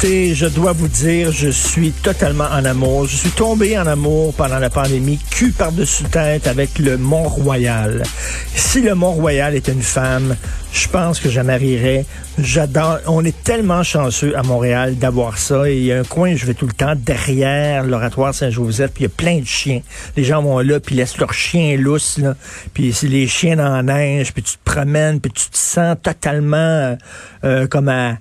Je dois vous dire, je suis totalement en amour. Je suis tombé en amour pendant la pandémie, cul par-dessus tête avec le Mont-Royal. Si le Mont-Royal était une femme, je pense que je marierais. J'adore. On est tellement chanceux à Montréal d'avoir ça. Il y a un coin, je vais tout le temps derrière l'oratoire Saint-Joseph, puis il y a plein de chiens. Les gens vont là, puis laissent leurs chiens lousses, là. Puis c'est les chiens dans la neige, puis tu te promènes, puis tu te sens totalement euh, comme à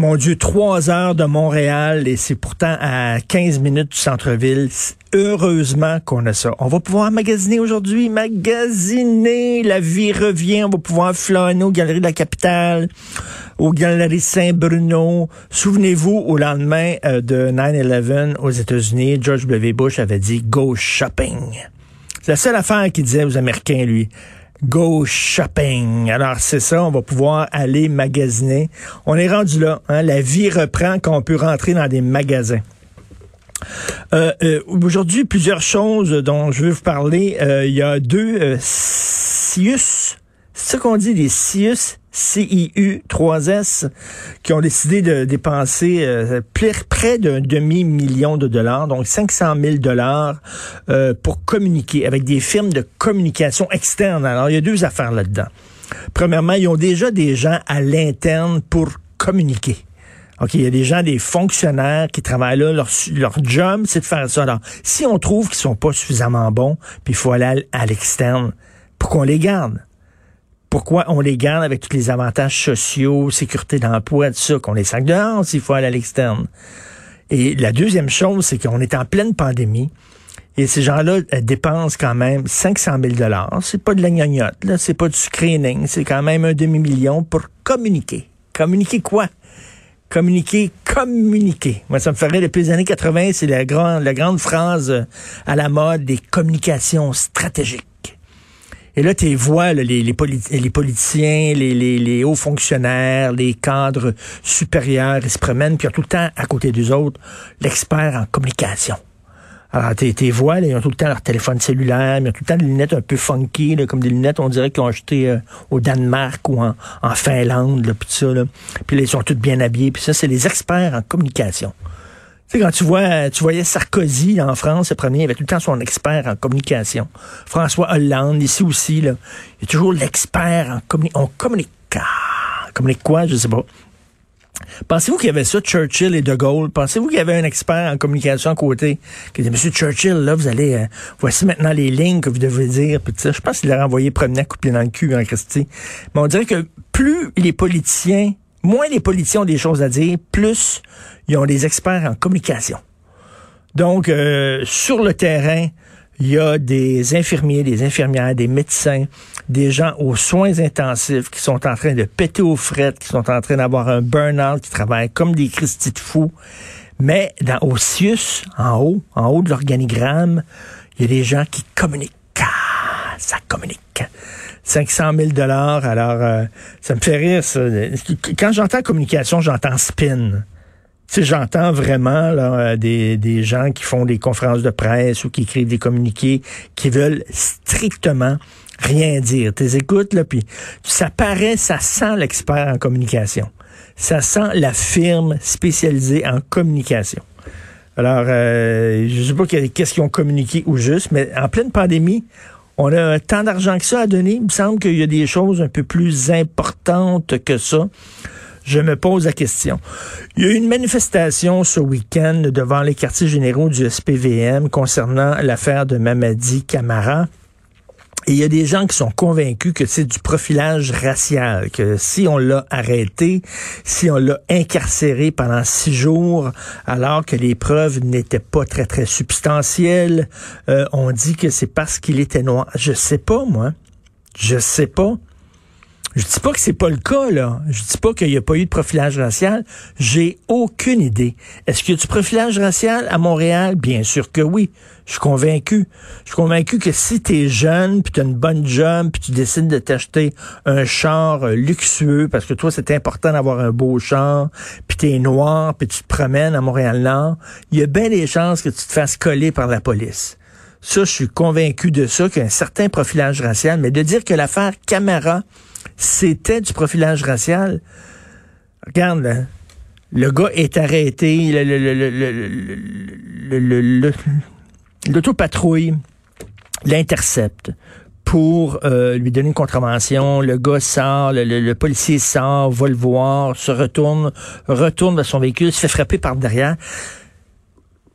mon Dieu, trois heures de Montréal et c'est pourtant à 15 minutes du centre-ville. Heureusement qu'on a ça. On va pouvoir magasiner aujourd'hui, magasiner. La vie revient. On va pouvoir flâner aux Galeries de la Capitale, aux Galeries Saint-Bruno. Souvenez-vous, au lendemain euh, de 9-11 aux États-Unis, George W. Bush avait dit « Go shopping ». C'est la seule affaire qu'il disait aux Américains, lui. Go shopping. Alors c'est ça, on va pouvoir aller magasiner. On est rendu là. Hein? La vie reprend quand on peut rentrer dans des magasins. Euh, euh, Aujourd'hui, plusieurs choses dont je veux vous parler. Euh, il y a deux euh, CIUS, c'est ça qu'on dit, des CIUS, CIU 3S, qui ont décidé de dépenser euh, près d'un demi-million de dollars, donc 500 000 dollars euh, pour communiquer avec des firmes de communication externe. Alors, il y a deux affaires là-dedans. Premièrement, ils ont déjà des gens à l'interne pour communiquer. OK, il y a des gens, des fonctionnaires qui travaillent là, leur, leur job, c'est de faire ça. Alors, si on trouve qu'ils sont pas suffisamment bons, puis il faut aller à l'externe, pour qu'on les garde? Pourquoi on les garde avec tous les avantages sociaux, sécurité d'emploi, tout ça, qu'on les sac dehors s'il faut aller à l'externe. Et la deuxième chose, c'est qu'on est en pleine pandémie. Et ces gens-là dépensent quand même 500 000 dollars. C'est pas de la gnognotte, là. C'est pas du screening. C'est quand même un demi-million pour communiquer. Communiquer quoi? Communiquer, communiquer. Moi, ça me ferait depuis les années 80, c'est la grande, la grande phrase à la mode des communications stratégiques. Et là, tu vois les, les, les, politiciens, les, hauts fonctionnaires, les cadres supérieurs, ils se promènent, puis ils ont tout le temps à côté des autres l'expert en communication. Alors, tes vois, ils ont tout le temps leur téléphone cellulaire, ils ont tout le temps des lunettes un peu funky, comme des lunettes, on dirait qu'ils ont acheté euh, au Danemark ou en, Finlande, là, puis ça. Là. Puis là, ils sont tous bien habillés. Puis ça, c'est les experts en communication. Tu sais, quand tu vois, tu voyais Sarkozy en France, le premier, il avait tout le temps son expert en communication. François Hollande, ici aussi, là, il y a toujours l'expert en communication. On communique. Communique quoi, je sais pas. Pensez-vous qu'il y avait ça, Churchill et De Gaulle? Pensez-vous qu'il y avait un expert en communication à côté qui disait, Monsieur Churchill, là, vous allez, euh, voici maintenant les lignes que vous devez dire. Puis je pense qu'il l'a renvoyé promener à couper dans le cul en Christie. Mais on dirait que plus les politiciens moins les politiciens ont des choses à dire, plus ils ont des experts en communication. Donc, euh, sur le terrain, il y a des infirmiers, des infirmières, des médecins, des gens aux soins intensifs qui sont en train de péter aux frettes, qui sont en train d'avoir un burn-out, qui travaillent comme des Christi de fous. Mais dans au en haut, en haut de l'organigramme, il y a des gens qui communiquent. Ah, ça communique. 500 000 dollars. Alors, euh, ça me fait rire. Ça. Quand j'entends communication, j'entends spin. Tu j'entends vraiment là, euh, des, des gens qui font des conférences de presse ou qui écrivent des communiqués qui veulent strictement rien dire. Tu écoutes, là, puis ça paraît, ça sent l'expert en communication. Ça sent la firme spécialisée en communication. Alors, euh, je sais pas qu'est-ce qu'ils ont communiqué ou juste, mais en pleine pandémie, on a tant d'argent que ça à donner. Il me semble qu'il y a des choses un peu plus importantes que ça. Je me pose la question. Il y a eu une manifestation ce week-end devant les quartiers généraux du SPVM concernant l'affaire de Mamadi Camara. Et il y a des gens qui sont convaincus que c'est du profilage racial, que si on l'a arrêté, si on l'a incarcéré pendant six jours, alors que les preuves n'étaient pas très, très substantielles, euh, on dit que c'est parce qu'il était noir. Je sais pas, moi. Je sais pas. Je dis pas que c'est pas le cas, là. Je dis pas qu'il n'y a pas eu de profilage racial. J'ai aucune idée. Est-ce qu'il y a du profilage racial à Montréal? Bien sûr que oui. Je suis convaincu. Je suis convaincu que si tu es jeune, puis tu as une bonne job, puis tu décides de t'acheter un char euh, luxueux, parce que toi, c'est important d'avoir un beau char, puis tu es noir, puis tu te promènes à Montréal-Nord, il y a bien des chances que tu te fasses coller par la police. Ça, je suis convaincu de ça, qu'il y a un certain profilage racial, mais de dire que l'affaire Camara, c'était du profilage racial. Regarde, le gars est arrêté, l'autopatrouille l'intercepte pour euh, lui donner une contravention. Le gars sort, le, le, policier sort, va le voir, se retourne, retourne dans son véhicule, se fait frapper par derrière.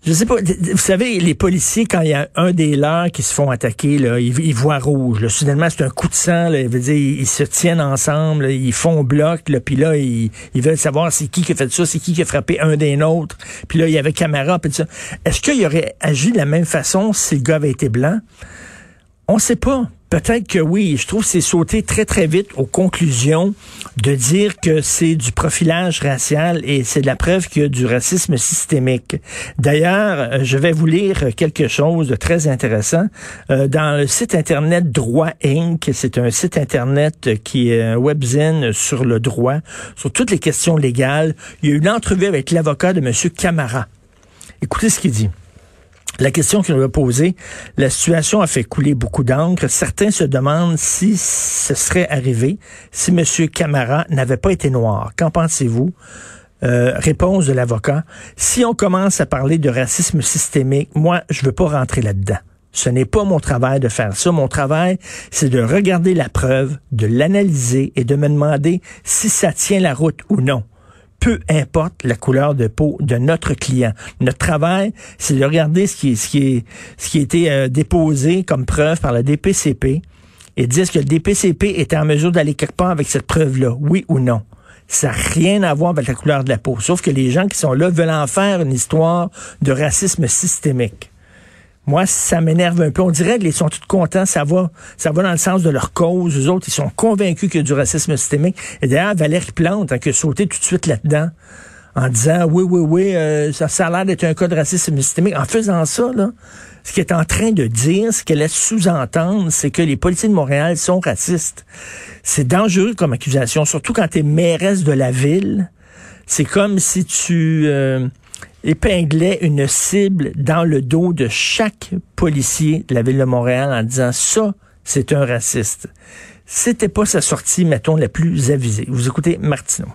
Je sais pas. Vous savez, les policiers, quand il y a un des leurs qui se font attaquer, là, ils, voient rouge. Là. Soudainement, c'est un coup de sang. Là, ils, se tiennent ensemble, ils font bloc. Là, puis là, ils, veulent savoir c'est qui qui a fait ça, c'est qui qui a frappé un des nôtres. Puis là, il y avait caméra. Puis ça. Est-ce qu'il aurait agi de la même façon si le gars avait été blanc? On sait pas. Peut-être que oui. Je trouve que c'est sauter très, très vite aux conclusions de dire que c'est du profilage racial et c'est de la preuve qu'il y a du racisme systémique. D'ailleurs, je vais vous lire quelque chose de très intéressant. Euh, dans le site Internet Droit Inc., c'est un site Internet qui est un webzine sur le droit, sur toutes les questions légales. Il y a eu une entrevue avec l'avocat de M. Camara. Écoutez ce qu'il dit. La question qu'il nous a posée, la situation a fait couler beaucoup d'encre. Certains se demandent si ce serait arrivé si M. Camara n'avait pas été noir. Qu'en pensez-vous? Euh, réponse de l'avocat. Si on commence à parler de racisme systémique, moi, je veux pas rentrer là-dedans. Ce n'est pas mon travail de faire ça. Mon travail, c'est de regarder la preuve, de l'analyser et de me demander si ça tient la route ou non peu importe la couleur de peau de notre client. Notre travail, c'est de regarder ce qui, ce qui, ce qui a été euh, déposé comme preuve par la DPCP et dire que le DPCP était en mesure d'aller quelque part avec cette preuve-là, oui ou non. Ça n'a rien à voir avec la couleur de la peau. Sauf que les gens qui sont là veulent en faire une histoire de racisme systémique. Moi, ça m'énerve un peu. On dirait qu'ils sont tous contents. Ça va, ça va dans le sens de leur cause. Les autres, ils sont convaincus qu'il y a du racisme systémique. Et d'ailleurs, Valérie Plante a que sauté tout de suite là-dedans en disant oui, oui, oui, euh, ça, ça a l'air d'être un cas de racisme systémique. En faisant ça, ce qu'elle est en train de dire, ce qu'elle laisse sous-entendre, c'est que les policiers de Montréal sont racistes. C'est dangereux comme accusation, surtout quand tu es mairesse de la ville. C'est comme si tu... Euh, épinglait une cible dans le dos de chaque policier de la ville de Montréal en disant ça, c'est un raciste. C'était pas sa sortie, mettons, la plus avisée. Vous écoutez Martineau.